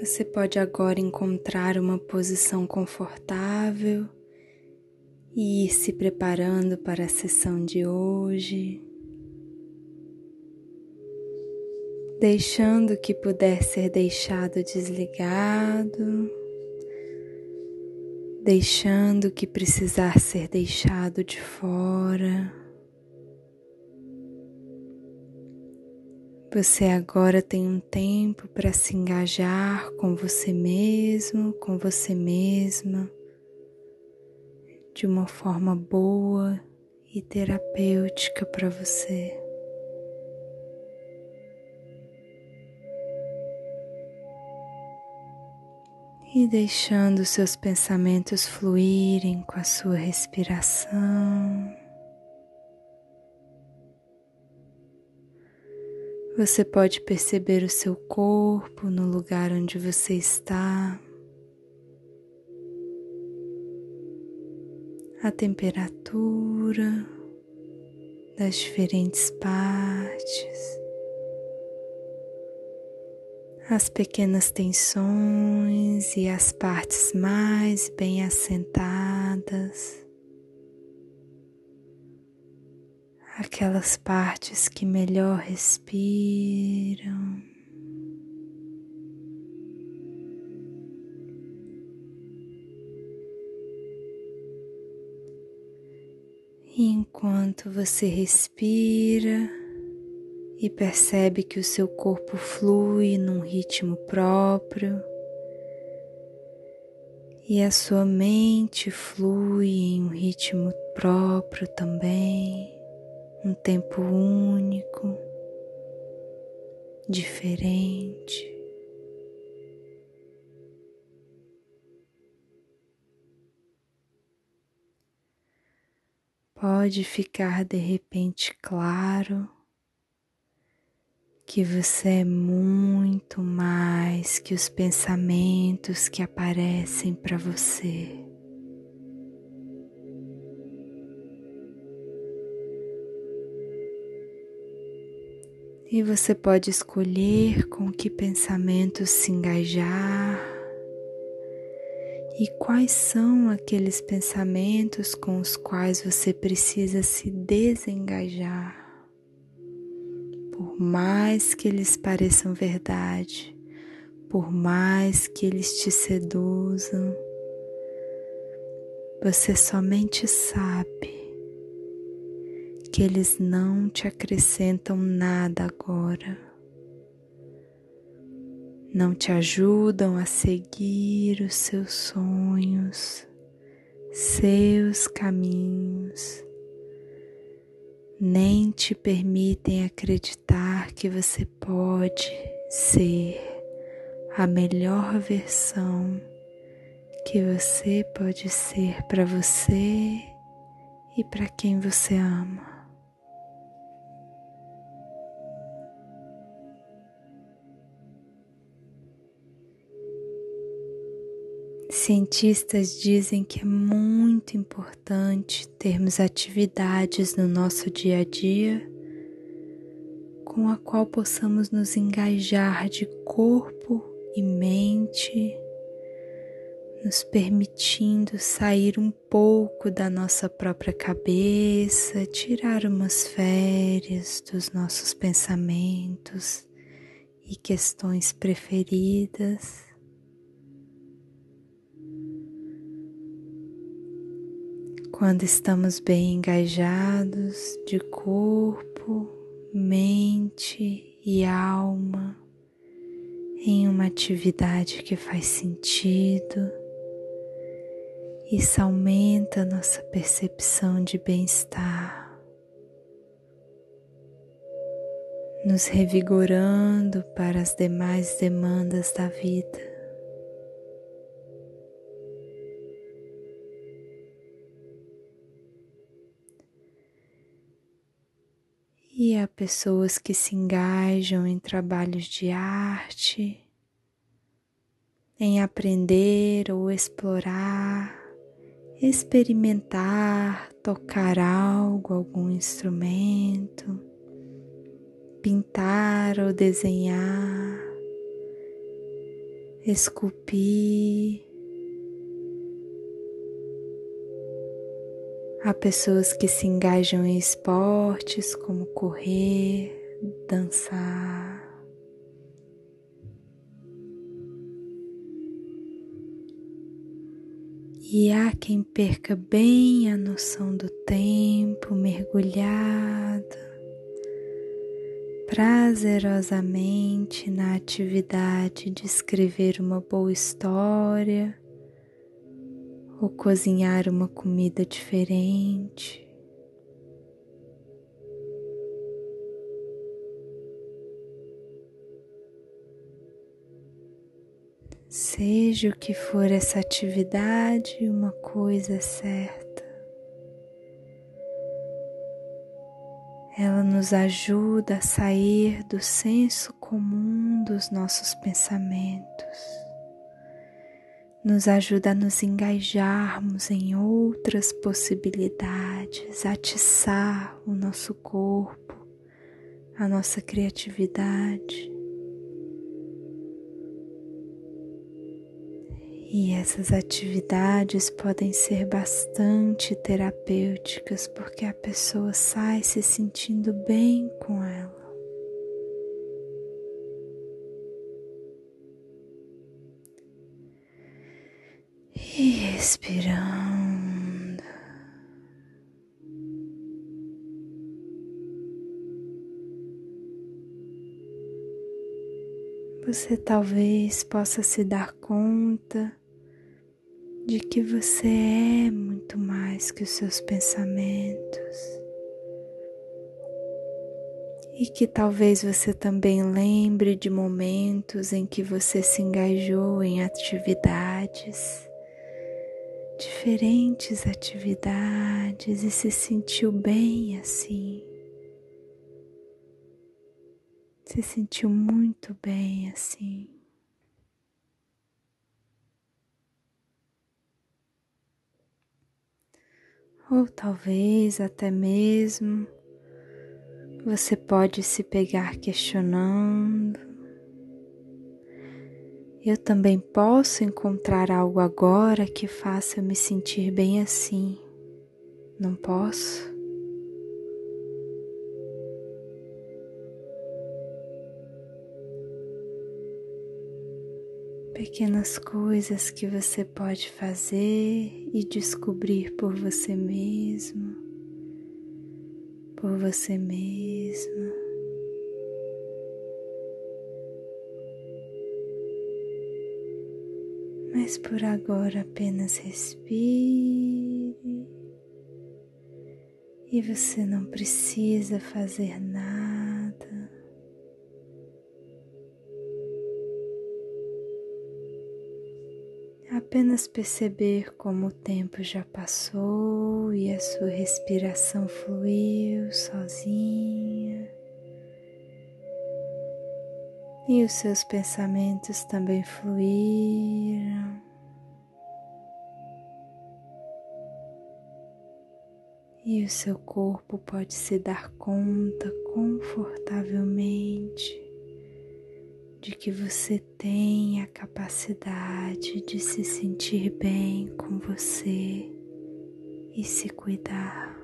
Você pode agora encontrar uma posição confortável e ir se preparando para a sessão de hoje, deixando o que puder ser deixado desligado, deixando o que precisar ser deixado de fora. Você agora tem um tempo para se engajar com você mesmo, com você mesma, de uma forma boa e terapêutica para você. E deixando seus pensamentos fluírem com a sua respiração. Você pode perceber o seu corpo no lugar onde você está, a temperatura das diferentes partes, as pequenas tensões e as partes mais bem assentadas. Aquelas partes que melhor respiram. E enquanto você respira e percebe que o seu corpo flui num ritmo próprio e a sua mente flui em um ritmo próprio também um tempo único, diferente. Pode ficar de repente claro que você é muito mais que os pensamentos que aparecem para você. E você pode escolher com que pensamentos se engajar e quais são aqueles pensamentos com os quais você precisa se desengajar. Por mais que eles pareçam verdade, por mais que eles te seduzam, você somente sabe que eles não te acrescentam nada agora, não te ajudam a seguir os seus sonhos, seus caminhos, nem te permitem acreditar que você pode ser a melhor versão que você pode ser para você e para quem você ama. Cientistas dizem que é muito importante termos atividades no nosso dia a dia com a qual possamos nos engajar de corpo e mente, nos permitindo sair um pouco da nossa própria cabeça, tirar umas férias dos nossos pensamentos e questões preferidas. Quando estamos bem engajados de corpo, mente e alma em uma atividade que faz sentido, isso aumenta nossa percepção de bem-estar, nos revigorando para as demais demandas da vida. E há pessoas que se engajam em trabalhos de arte, em aprender ou explorar, experimentar, tocar algo, algum instrumento, pintar ou desenhar, esculpir. Pessoas que se engajam em esportes como correr, dançar. E há quem perca bem a noção do tempo, mergulhado prazerosamente na atividade de escrever uma boa história ou cozinhar uma comida diferente. Seja o que for essa atividade, uma coisa é certa. Ela nos ajuda a sair do senso comum dos nossos pensamentos, nos ajuda a nos engajarmos em outras possibilidades, atiçar o nosso corpo, a nossa criatividade. E essas atividades podem ser bastante terapêuticas porque a pessoa sai se sentindo bem com ela. E respirando. Você talvez possa se dar conta de que você é muito mais que os seus pensamentos e que talvez você também lembre de momentos em que você se engajou em atividades, diferentes atividades e se sentiu bem assim. Se sentiu muito bem assim. ou talvez até mesmo você pode se pegar questionando. Eu também posso encontrar algo agora que faça eu me sentir bem assim. Não posso? pequenas coisas que você pode fazer e descobrir por você mesmo, por você mesma. Mas por agora apenas respire e você não precisa fazer nada. apenas perceber como o tempo já passou e a sua respiração fluiu sozinha. E os seus pensamentos também fluíram. E o seu corpo pode se dar conta confortavelmente de que você tem a capacidade de se sentir bem com você e se cuidar.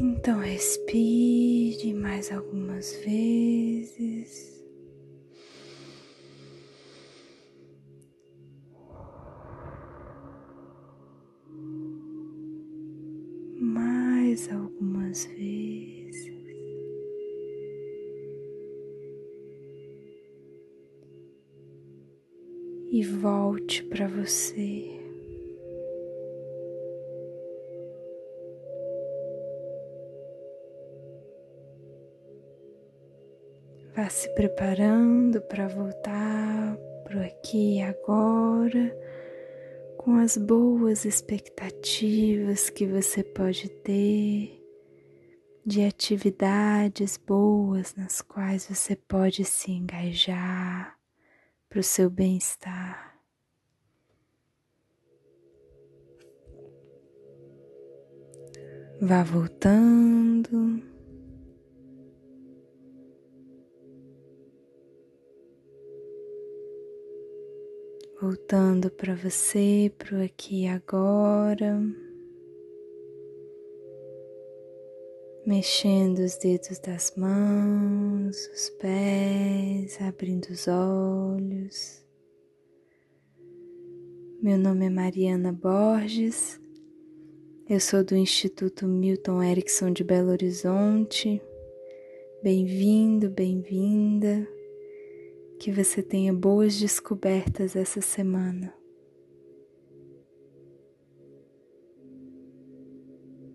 Então respire mais algumas vezes. mais algumas vezes. E volte para você. Se preparando para voltar para aqui e agora com as boas expectativas que você pode ter de atividades boas nas quais você pode se engajar para o seu bem-estar. Vá voltando Voltando para você, para o aqui e agora. Mexendo os dedos das mãos, os pés, abrindo os olhos. Meu nome é Mariana Borges, eu sou do Instituto Milton Erickson de Belo Horizonte. Bem-vindo, bem-vinda. Que você tenha boas descobertas essa semana.